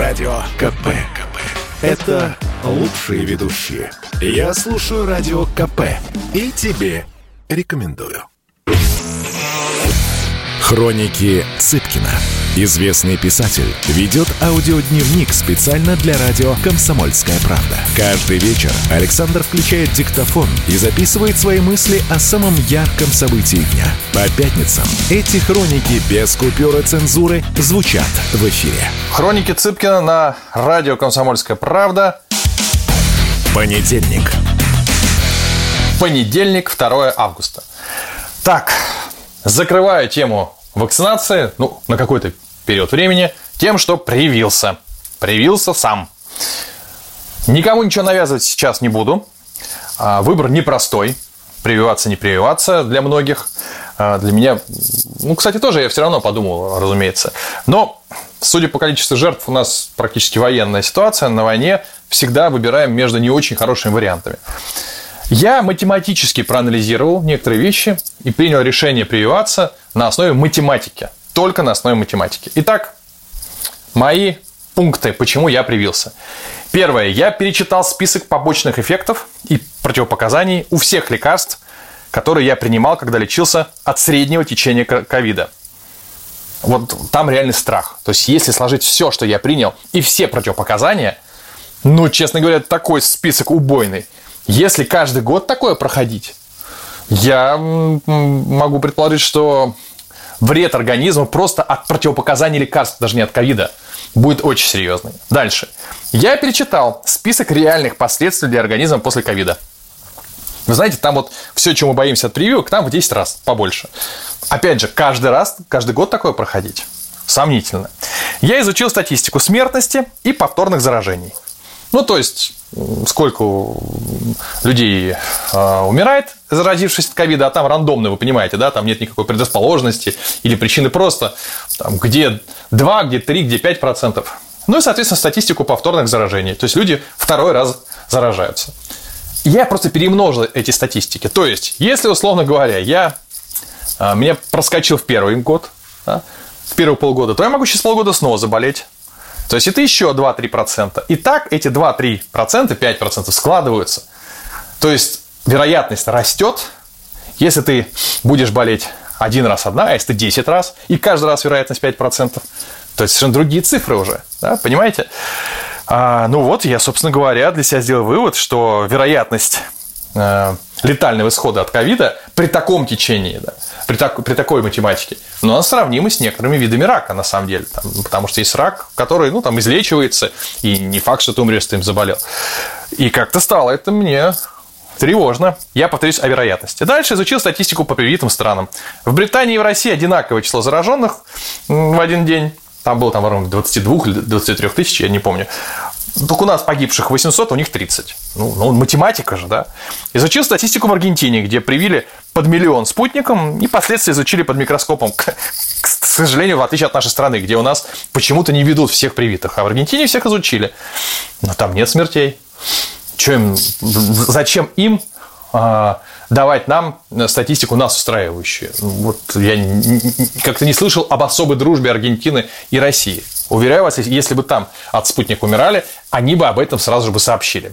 Радио КП. КП. Это лучшие ведущие. Я слушаю Радио КП. И тебе рекомендую. Хроники Цыпкина. Известный писатель ведет аудиодневник специально для радио «Комсомольская правда». Каждый вечер Александр включает диктофон и записывает свои мысли о самом ярком событии дня. По пятницам эти хроники без купюры цензуры звучат в эфире. Хроники Цыпкина на радио «Комсомольская правда». Понедельник. Понедельник, 2 августа. Так, закрываю тему вакцинации, ну, на какой-то период времени, тем, что привился. Привился сам. Никому ничего навязывать сейчас не буду. А, выбор непростой. Прививаться, не прививаться для многих. А, для меня, ну, кстати, тоже я все равно подумал, разумеется. Но, судя по количеству жертв, у нас практически военная ситуация. На войне всегда выбираем между не очень хорошими вариантами. Я математически проанализировал некоторые вещи и принял решение прививаться на основе математики. Только на основе математики. Итак, мои пункты, почему я привился. Первое. Я перечитал список побочных эффектов и противопоказаний у всех лекарств, которые я принимал, когда лечился от среднего течения ковида. Вот там реальный страх. То есть, если сложить все, что я принял, и все противопоказания, ну, честно говоря, такой список убойный – если каждый год такое проходить, я могу предположить, что вред организма просто от противопоказаний лекарств, даже не от ковида, будет очень серьезный. Дальше. Я перечитал список реальных последствий для организма после ковида. Вы знаете, там вот все, чему мы боимся от прививок, там в 10 раз побольше. Опять же, каждый раз, каждый год такое проходить. Сомнительно. Я изучил статистику смертности и повторных заражений. Ну, то есть, сколько людей э, умирает, заразившись от ковида, а там рандомно, вы понимаете, да, там нет никакой предрасположенности или причины просто, там, где 2, где 3, где 5 процентов. Ну и, соответственно, статистику повторных заражений. То есть, люди второй раз заражаются. Я просто перемножил эти статистики. То есть, если, условно говоря, я, э, меня проскочил в первый год, да, в первые полгода, то я могу через полгода снова заболеть то есть это еще 2-3%. И так эти 2-3%, 5% складываются. То есть вероятность растет, если ты будешь болеть один раз одна, а если ты 10 раз, и каждый раз вероятность 5%, то есть совершенно другие цифры уже, да, понимаете? А, ну вот, я, собственно говоря, для себя сделал вывод, что вероятность летального исхода от ковида при таком течении, да, при, так, при такой математике, но она сравнима с некоторыми видами рака, на самом деле. Там, потому что есть рак, который ну, там, излечивается, и не факт, что ты умрешь, ты им заболел. И как-то стало это мне тревожно. Я повторюсь о вероятности. Дальше изучил статистику по привитым странам. В Британии и в России одинаковое число зараженных в один день. Там было там, районе 22 или 23 тысяч, я не помню. Только у нас погибших 800, а у них 30. Ну, ну, математика же, да. Изучил статистику в Аргентине, где привили под миллион спутником и последствия изучили под микроскопом. К, к сожалению, в отличие от нашей страны, где у нас почему-то не ведут всех привитых, а в Аргентине всех изучили. Но там нет смертей. Им, зачем им а, давать нам статистику нас устраивающую? Вот я как-то не слышал об особой дружбе Аргентины и России. Уверяю вас, если бы там от спутника умирали, они бы об этом сразу же бы сообщили.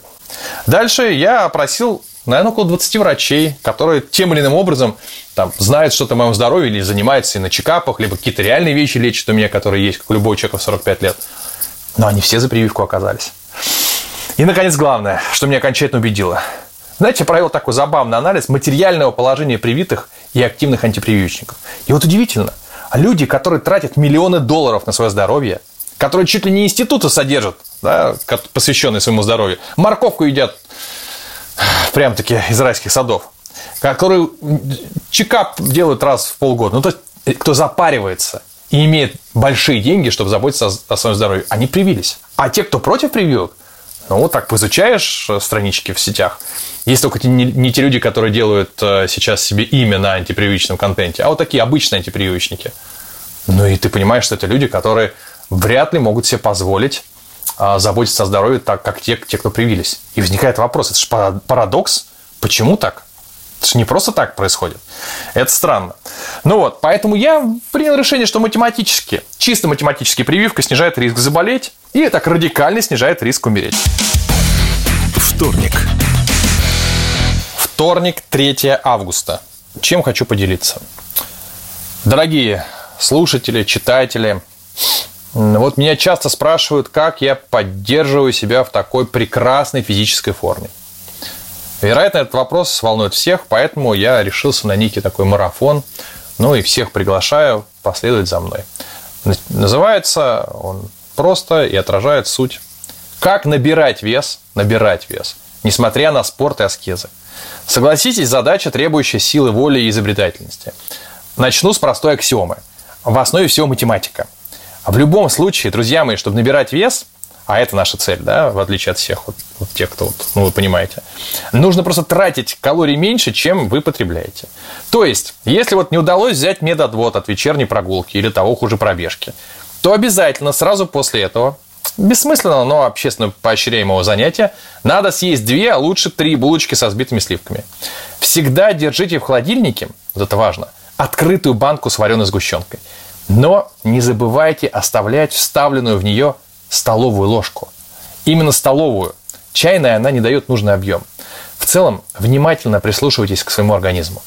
Дальше я опросил, наверное, около 20 врачей, которые тем или иным образом там, знают что-то о моем здоровье или занимаются и на чекапах, либо какие-то реальные вещи лечат у меня, которые есть, как у любого человека в 45 лет. Но они все за прививку оказались. И, наконец, главное, что меня окончательно убедило. Знаете, я провел такой забавный анализ материального положения привитых и активных антипрививочников. И вот удивительно – люди, которые тратят миллионы долларов на свое здоровье, которые чуть ли не институты содержат, да, посвященные своему здоровью, морковку едят прям-таки из райских садов, которые чекап делают раз в полгода, ну, то есть, э, кто запаривается и имеет большие деньги, чтобы заботиться о своем здоровье, они привились. А те, кто против прививок, ну, вот так поизучаешь э, странички в сетях. Есть только не, не те люди, которые делают э, сейчас себе имя на антипрививочном контенте, а вот такие обычные антипрививочники. Ну, и ты понимаешь, что это люди, которые вряд ли могут себе позволить а, заботиться о здоровье так, как те, те, кто привились. И возникает вопрос, это же парадокс, почему так? Это же не просто так происходит. Это странно. Ну вот, поэтому я принял решение, что математически, чисто математически прививка снижает риск заболеть и так радикально снижает риск умереть. Вторник. Вторник, 3 августа. Чем хочу поделиться? Дорогие слушатели, читатели, вот меня часто спрашивают, как я поддерживаю себя в такой прекрасной физической форме. Вероятно, этот вопрос волнует всех, поэтому я решился на некий такой марафон. Ну и всех приглашаю последовать за мной. Называется он просто и отражает суть. Как набирать вес, набирать вес, несмотря на спорт и аскезы. Согласитесь, задача, требующая силы воли и изобретательности. Начну с простой аксиомы. В основе всего математика. В любом случае, друзья мои, чтобы набирать вес, а это наша цель, да, в отличие от всех вот, вот тех, кто, вот, ну, вы понимаете, нужно просто тратить калорий меньше, чем вы потребляете. То есть, если вот не удалось взять медотвод от вечерней прогулки или того хуже пробежки, то обязательно сразу после этого бессмысленного, но общественно поощряемого занятия, надо съесть две, а лучше три булочки со сбитыми сливками. Всегда держите в холодильнике, вот это важно, открытую банку с вареной сгущенкой. Но не забывайте оставлять вставленную в нее столовую ложку. Именно столовую. Чайная она не дает нужный объем. В целом, внимательно прислушивайтесь к своему организму,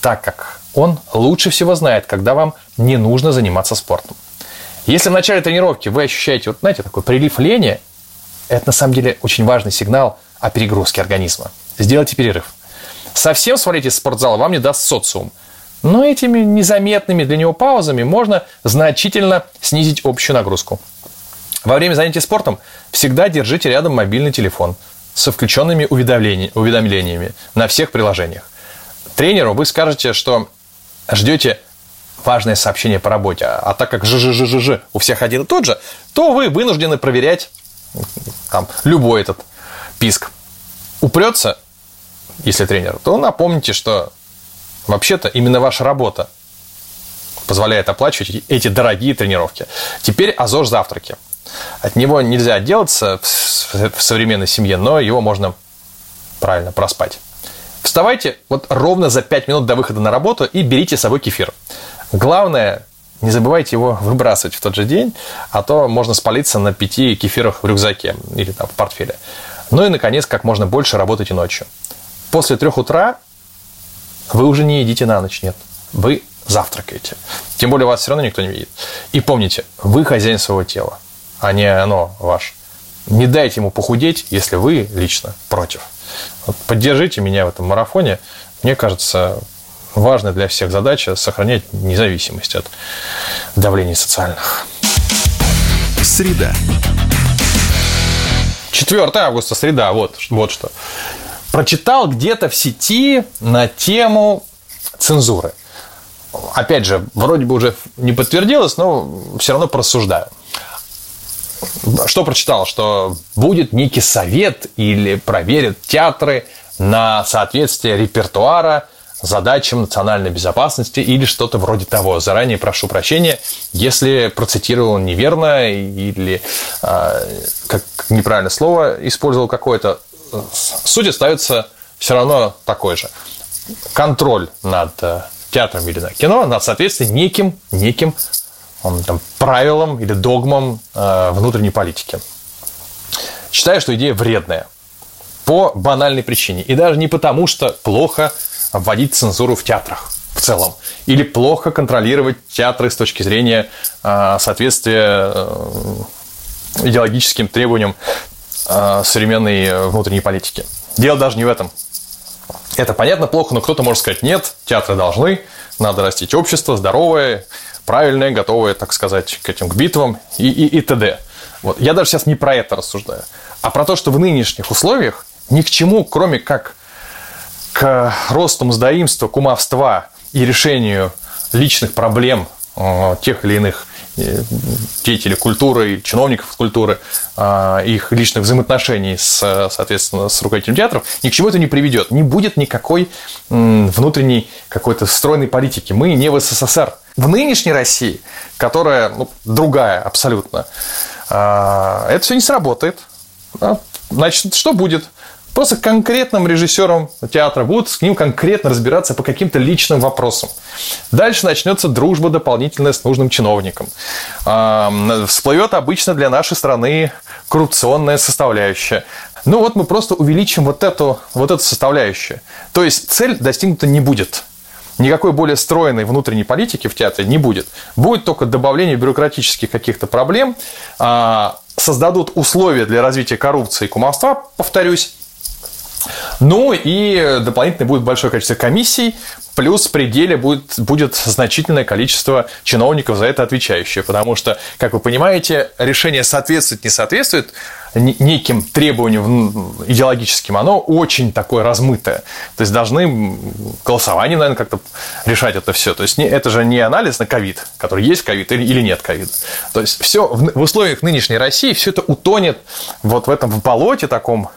так как он лучше всего знает, когда вам не нужно заниматься спортом. Если в начале тренировки вы ощущаете, вот знаете, такой прилив лени, это на самом деле очень важный сигнал о перегрузке организма. Сделайте перерыв. Совсем свалить из спортзала вам не даст социум. Но этими незаметными для него паузами можно значительно снизить общую нагрузку. Во время занятий спортом всегда держите рядом мобильный телефон со включенными уведомлениями на всех приложениях. Тренеру вы скажете, что ждете важное сообщение по работе, а так как жжжжж у всех один и тот же, то вы вынуждены проверять там, любой этот писк. Упрется, если тренер, то напомните, что вообще-то именно ваша работа позволяет оплачивать эти дорогие тренировки. Теперь о ЗОЖ завтраке. От него нельзя отделаться в современной семье, но его можно правильно проспать. Вставайте вот ровно за 5 минут до выхода на работу и берите с собой кефир. Главное, не забывайте его выбрасывать в тот же день, а то можно спалиться на пяти кефирах в рюкзаке или там в портфеле. Ну и, наконец, как можно больше работайте ночью. После трех утра вы уже не едите на ночь, нет. Вы завтракаете. Тем более вас все равно никто не видит. И помните, вы хозяин своего тела а не оно ваше. Не дайте ему похудеть, если вы лично против. Поддержите меня в этом марафоне. Мне кажется, важная для всех задача сохранять независимость от давления социальных. Среда. 4 августа, среда, вот, вот что. Прочитал где-то в сети на тему цензуры. Опять же, вроде бы уже не подтвердилось, но все равно просуждаю что прочитал, что будет некий совет или проверят театры на соответствие репертуара задачам национальной безопасности или что-то вроде того. Заранее прошу прощения, если процитировал неверно или э, как неправильное слово использовал какое-то. Суть остается все равно такой же. Контроль над э, театром или на кино, над соответствием неким, неким там, правилам или догмам э, внутренней политики. Считаю, что идея вредная. По банальной причине. И даже не потому, что плохо вводить цензуру в театрах в целом. Или плохо контролировать театры с точки зрения э, соответствия э, идеологическим требованиям э, современной внутренней политики. Дело даже не в этом. Это понятно плохо, но кто-то может сказать, нет, театры должны, надо растить общество здоровое, правильное, готовое, так сказать, к этим к битвам и, и, и т.д. Вот. Я даже сейчас не про это рассуждаю, а про то, что в нынешних условиях ни к чему, кроме как к росту мздоимства, кумовства и решению личных проблем э, тех или иных э, деятелей культуры, чиновников культуры, э, их личных взаимоотношений с, соответственно, с руководителем театров, ни к чему это не приведет. Не будет никакой внутренней какой-то стройной политики. Мы не в СССР в нынешней России, которая ну, другая абсолютно, а, это все не сработает. Значит, что будет? Просто конкретным режиссером театра, будут с ним конкретно разбираться по каким-то личным вопросам. Дальше начнется дружба дополнительная с нужным чиновником. Всплывет обычно для нашей страны коррупционная составляющая. Ну вот мы просто увеличим вот эту, вот эту составляющую. То есть цель достигнута не будет. Никакой более стройной внутренней политики в театре не будет. Будет только добавление бюрократических каких-то проблем, а, создадут условия для развития коррупции и кумовства, повторюсь, ну и дополнительно будет большое количество комиссий, плюс в пределе будет, будет значительное количество чиновников за это отвечающие, потому что, как вы понимаете, решение соответствует, не соответствует неким требованиям идеологическим, оно очень такое размытое. То есть должны голосованием, наверное, как-то решать это все. То есть это же не анализ на ковид, который есть ковид или нет ковида. То есть все в условиях нынешней России все это утонет вот в этом в болоте таком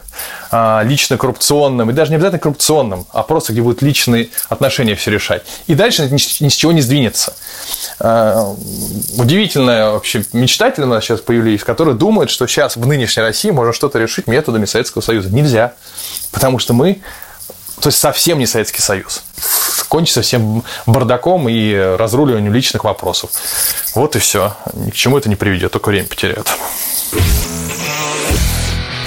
лично коррупционном, и даже не обязательно коррупционном, а просто где будут личные отношения все решать. И дальше ни с чего не сдвинется. А, удивительная вообще мечтатель у нас сейчас появились, которые думают, что сейчас в нынешней России можно что-то решить методами Советского Союза. Нельзя. Потому что мы, то есть совсем не Советский Союз. Кончится всем бардаком и разруливанием личных вопросов. Вот и все. Ни к чему это не приведет, только время потеряет.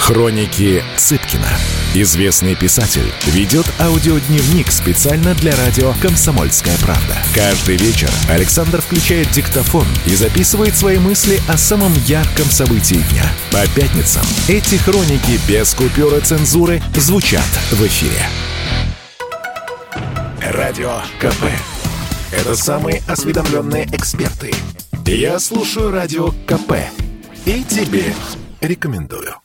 Хроники Цыпкина. Известный писатель ведет аудиодневник специально для радио «Комсомольская правда». Каждый вечер Александр включает диктофон и записывает свои мысли о самом ярком событии дня. По пятницам эти хроники без купюры цензуры звучат в эфире. Радио КП. Это самые осведомленные эксперты. Я слушаю Радио КП. И тебе рекомендую.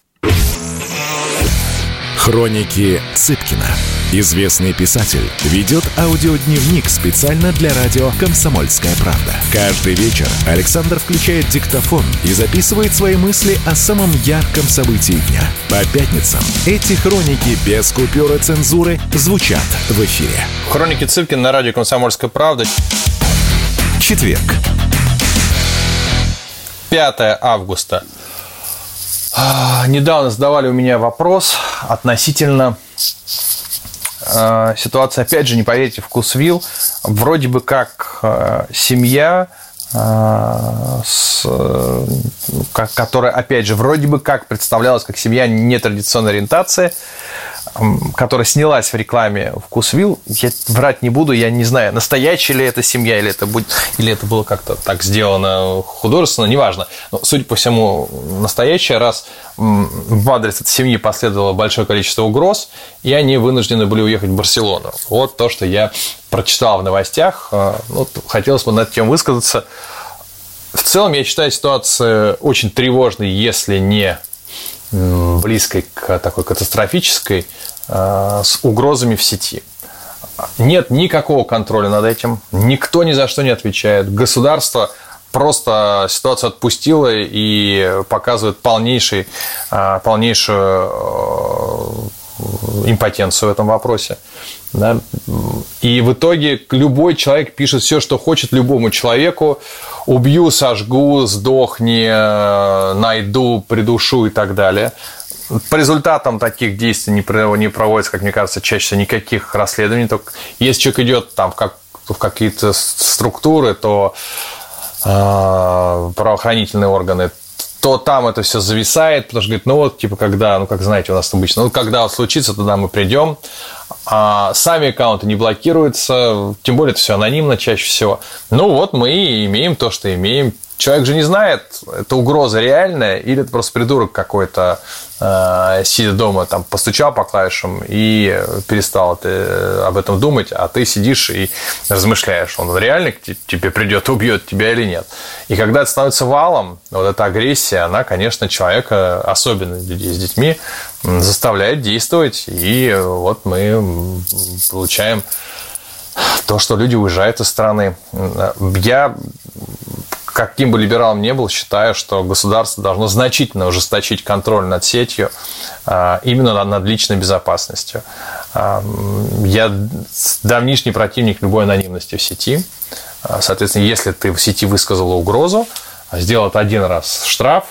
Хроники Цыпкина. Известный писатель ведет аудиодневник специально для радио «Комсомольская правда». Каждый вечер Александр включает диктофон и записывает свои мысли о самом ярком событии дня. По пятницам эти хроники без купюры цензуры звучат в эфире. Хроники Цыпкина на радио «Комсомольская правда». Четверг. 5 августа. А, недавно задавали у меня вопрос относительно э, ситуации, опять же, не поверите, вкусвилл. Вроде бы как э, семья, с, как, которая, опять же, вроде бы как представлялась как семья нетрадиционной ориентации, которая снялась в рекламе «Вкусвилл», я врать не буду, я не знаю, настоящая ли это семья, или это, будет, или это было как-то так сделано художественно, неважно. Но, судя по всему, настоящая, раз в адрес этой семьи последовало большое количество угроз, и они вынуждены были уехать в Барселону. Вот то, что я прочитал в новостях. А, ну, хотелось бы над тем высказаться. В целом, я считаю ситуацию очень тревожной, если не близкой к такой катастрофической, э, с угрозами в сети. Нет никакого контроля над этим, никто ни за что не отвечает. Государство просто ситуацию отпустило и показывает полнейший, э, полнейшую э, импотенцию в этом вопросе. Да? И в итоге любой человек пишет все, что хочет любому человеку. Убью, сожгу, сдохни, э, найду, придушу и так далее. По результатам таких действий не проводится, как мне кажется, чаще всего никаких расследований. Только если человек идет там как, в какие-то структуры, то э, правоохранительные органы то там это все зависает, потому что говорит, ну вот, типа, когда, ну, как знаете, у нас обычно, ну, когда вот случится, тогда мы придем, а сами аккаунты не блокируются, тем более это все анонимно чаще всего. Ну, вот мы и имеем то, что имеем, Человек же не знает, это угроза реальная или это просто придурок какой-то, сидя дома, там, постучал по клавишам и перестал ты э, об этом думать, а ты сидишь и размышляешь, он реально к тебе придет, убьет тебя или нет. И когда это становится валом, вот эта агрессия, она, конечно, человека, особенно людей с детьми, заставляет действовать, и вот мы получаем то, что люди уезжают из страны. Я каким бы либералом ни был, считаю, что государство должно значительно ужесточить контроль над сетью, а, именно над личной безопасностью. А, я давнишний противник любой анонимности в сети. А, соответственно, если ты в сети высказала угрозу, сделал один раз штраф,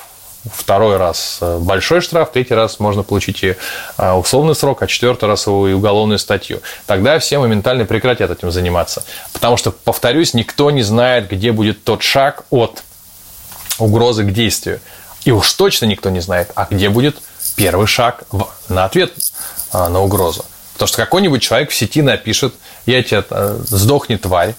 второй раз большой штраф, третий раз можно получить и условный срок, а четвертый раз и уголовную статью. Тогда все моментально прекратят этим заниматься. Потому что, повторюсь, никто не знает, где будет тот шаг от угрозы к действию. И уж точно никто не знает, а где будет первый шаг на ответ а, на угрозу. Потому что какой-нибудь человек в сети напишет, я тебе э, сдохни тварь,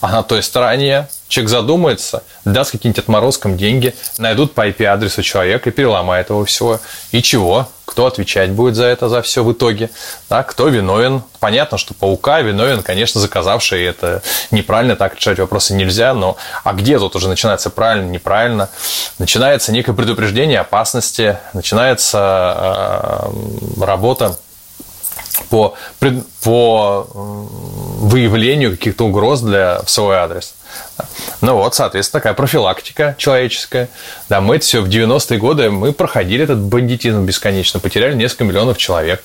а на той стороне человек задумается, даст каким-нибудь отморозкам деньги, найдут по IP-адресу человека и переломает его всего. И чего? Кто отвечать будет за это, за все в итоге? Да, кто виновен? Понятно, что паука виновен, конечно, заказавший. Это неправильно, так решать вопросы нельзя. Но а где тут уже начинается правильно, неправильно? Начинается некое предупреждение опасности, начинается э, работа по, по выявлению каких-то угроз для, в свой адрес. Ну вот, соответственно, такая профилактика человеческая. Да, мы это все в 90-е годы, мы проходили этот бандитизм бесконечно, потеряли несколько миллионов человек.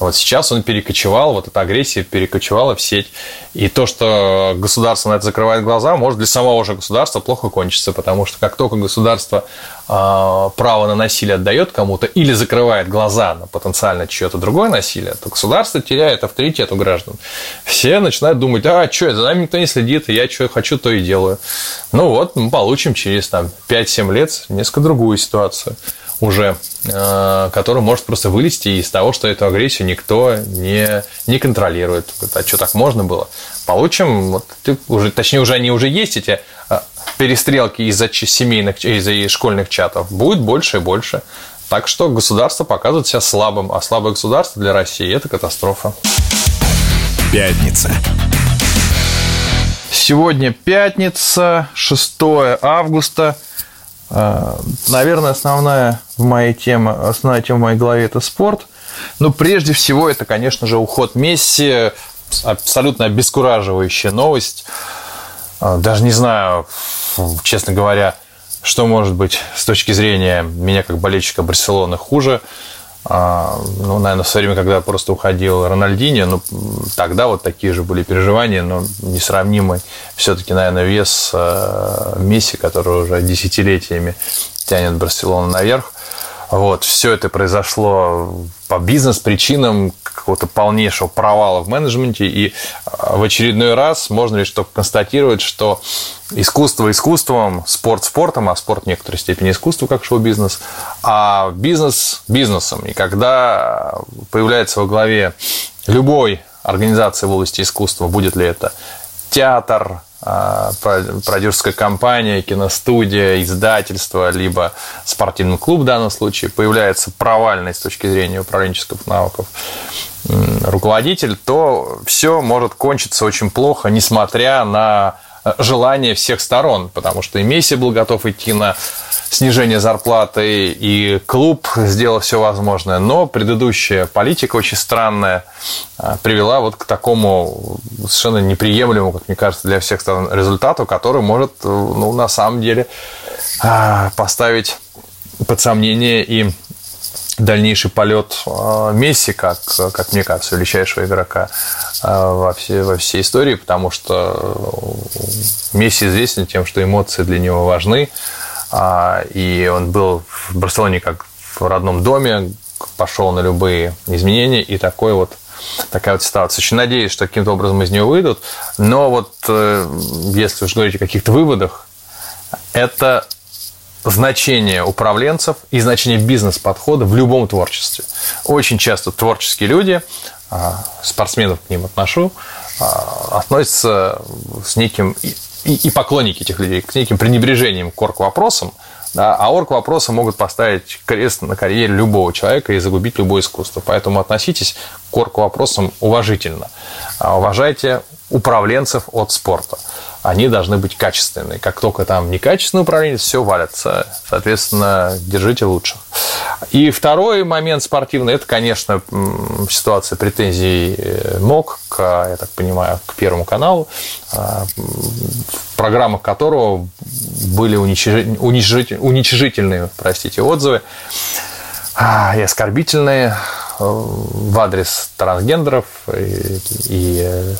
Вот сейчас он перекочевал, вот эта агрессия перекочевала в сеть. И то, что государство на это закрывает глаза, может для самого же государства плохо кончиться, потому что как только государство э, право на насилие отдает кому-то или закрывает глаза на потенциально чье-то другое насилие, то государство теряет авторитет у граждан. Все начинают думать, а что, за нами никто не следит, и я что хочу, то и делаю. Ну вот, мы получим через там, 5-7 лет несколько другую ситуацию уже, э, которая может просто вылезти из того, что эту агрессию никто не, не контролирует. А что, так можно было? Получим, вот, уже, точнее, уже они уже есть, эти э, перестрелки из-за семейных, из-за школьных чатов. Будет больше и больше. Так что государство показывает себя слабым, а слабое государство для России – это катастрофа. Пятница. Сегодня пятница, 6 августа. Э, наверное, основная в моей теме, основная тема в моей голове – это спорт. Но прежде всего это, конечно же, уход Месси. Абсолютно обескураживающая новость. Э, даже не знаю, честно говоря, что может быть с точки зрения меня как болельщика Барселоны хуже – ну, наверное, в свое время, когда просто уходил Рональдини, ну, тогда вот такие же были переживания, но несравнимый все-таки, наверное, вес э, Месси, который уже десятилетиями тянет Барселону наверх. Вот, все это произошло по бизнес-причинам какого-то полнейшего провала в менеджменте, и а, в очередной раз можно лишь только констатировать, что искусство искусством, спорт спортом, а спорт в некоторой степени искусство, как шоу-бизнес, а бизнес бизнесом. И когда появляется во главе любой организации в области искусства, будет ли это театр, продюсерская компания, киностудия, издательство, либо спортивный клуб в данном случае, появляется провальный с точки зрения управленческих навыков руководитель, то все может кончиться очень плохо, несмотря на желание всех сторон, потому что и Месси был готов идти на снижение зарплаты, и клуб сделал все возможное. Но предыдущая политика очень странная а, привела вот к такому совершенно неприемлемому, как мне кажется, для всех сторон результату, который может, ну, на самом деле, а, поставить под сомнение и дальнейший полет а, Месси, как, как мне кажется, величайшего игрока во всей, во всей истории, потому что Месси известен тем, что эмоции для него важны, а, и он был в Барселоне как в родном доме, пошел на любые изменения, и такой вот такая вот ситуация. Очень надеюсь, что каким-то образом из нее выйдут. Но вот э, если уж говорить о каких-то выводах, это значение управленцев и значение бизнес-подхода в любом творчестве. Очень часто творческие люди, а, спортсменов к ним отношу, а, относятся с неким и, поклонники этих людей к неким пренебрежением к орг-вопросам, да, а орг-вопросы могут поставить крест на карьере любого человека и загубить любое искусство. Поэтому относитесь к орг-вопросам уважительно. А уважайте управленцев от спорта они должны быть качественные. Как только там некачественный управление, все валится. Соответственно, держите лучших. И второй момент спортивный, это, конечно, ситуация претензий э, МОК, к, я так понимаю, к Первому каналу, а, в программах которого были уничижительные, простите, отзывы а, и оскорбительные в адрес трансгендеров и, и э,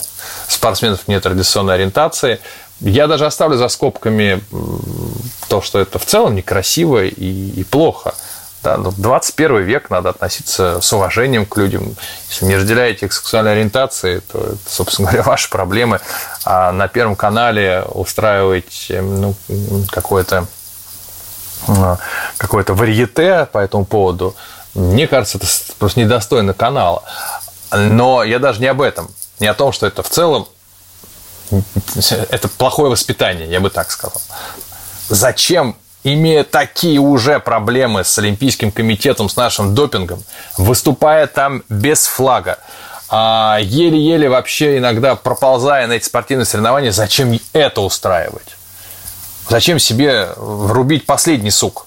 спортсменов нетрадиционной ориентации. я даже оставлю за скобками то, что это в целом некрасиво и, и плохо. Да, но в 21 век надо относиться с уважением к людям. Если не разделяете их сексуальной ориентации, то это, собственно говоря, ваши проблемы. А на Первом канале устраивать ну, какое-то какое-то варьете по этому поводу, мне кажется, это просто недостойно канала. Но я даже не об этом. Не о том, что это в целом это плохое воспитание, я бы так сказал. Зачем, имея такие уже проблемы с Олимпийским комитетом, с нашим допингом, выступая там без флага, а еле-еле вообще иногда проползая на эти спортивные соревнования, зачем это устраивать? Зачем себе врубить последний сук?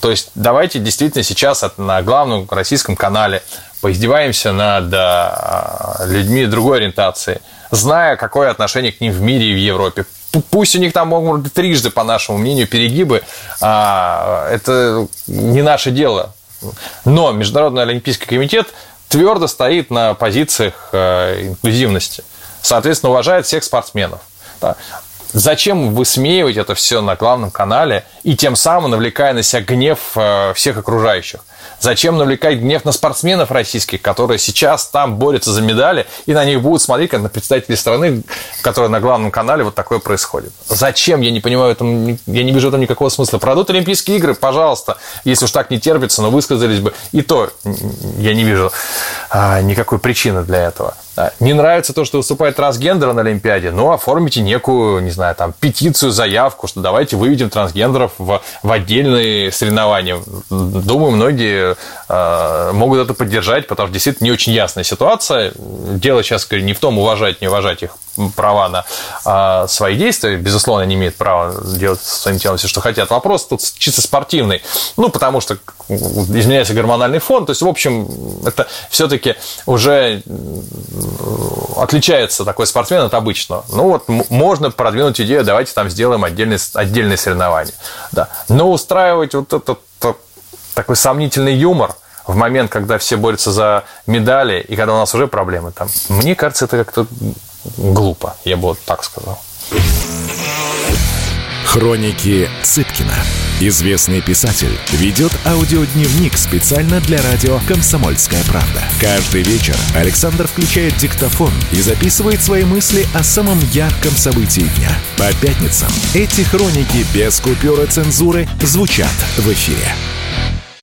То есть давайте действительно сейчас на главном российском канале поиздеваемся над а, людьми другой ориентации, зная, какое отношение к ним в мире и в Европе. Пусть у них там могут быть трижды, по нашему мнению, перегибы, а, это не наше дело. Но Международный Олимпийский комитет твердо стоит на позициях а, инклюзивности. Соответственно, уважает всех спортсменов. Зачем высмеивать это все на главном канале и тем самым навлекая на себя гнев э, всех окружающих? Зачем навлекать гнев на спортсменов российских, которые сейчас там борются за медали, и на них будут смотреть, как на представителей страны, которые на главном канале вот такое происходит? Зачем? Я не понимаю, этом, я не вижу этом никакого смысла. Продут Олимпийские игры, пожалуйста, если уж так не терпится, но высказались бы. И то я не вижу а, никакой причины для этого. Не нравится то, что выступает трансгендер на Олимпиаде, ну, оформите некую, не знаю, там, петицию, заявку, что давайте выведем трансгендеров в, в отдельные соревнования. Думаю, многие э, могут это поддержать, потому что действительно не очень ясная ситуация. Дело сейчас, говорю, не в том, уважать, не уважать их права на а, свои действия. Безусловно, они имеют право делать со своим телом все, что хотят. Вопрос тут чисто спортивный. Ну, потому что изменяется гормональный фон. То есть, в общем, это все-таки уже отличается такой спортсмен от обычного. Ну, вот можно продвинуть идею, давайте там сделаем отдельные, отдельные соревнования. Да. Но устраивать вот этот такой сомнительный юмор – в момент, когда все борются за медали, и когда у нас уже проблемы там, мне кажется, это как-то глупо, я бы вот так сказал. Хроники Цыпкина. Известный писатель ведет аудиодневник специально для радио «Комсомольская правда». Каждый вечер Александр включает диктофон и записывает свои мысли о самом ярком событии дня. По пятницам эти хроники без купюры цензуры звучат в эфире.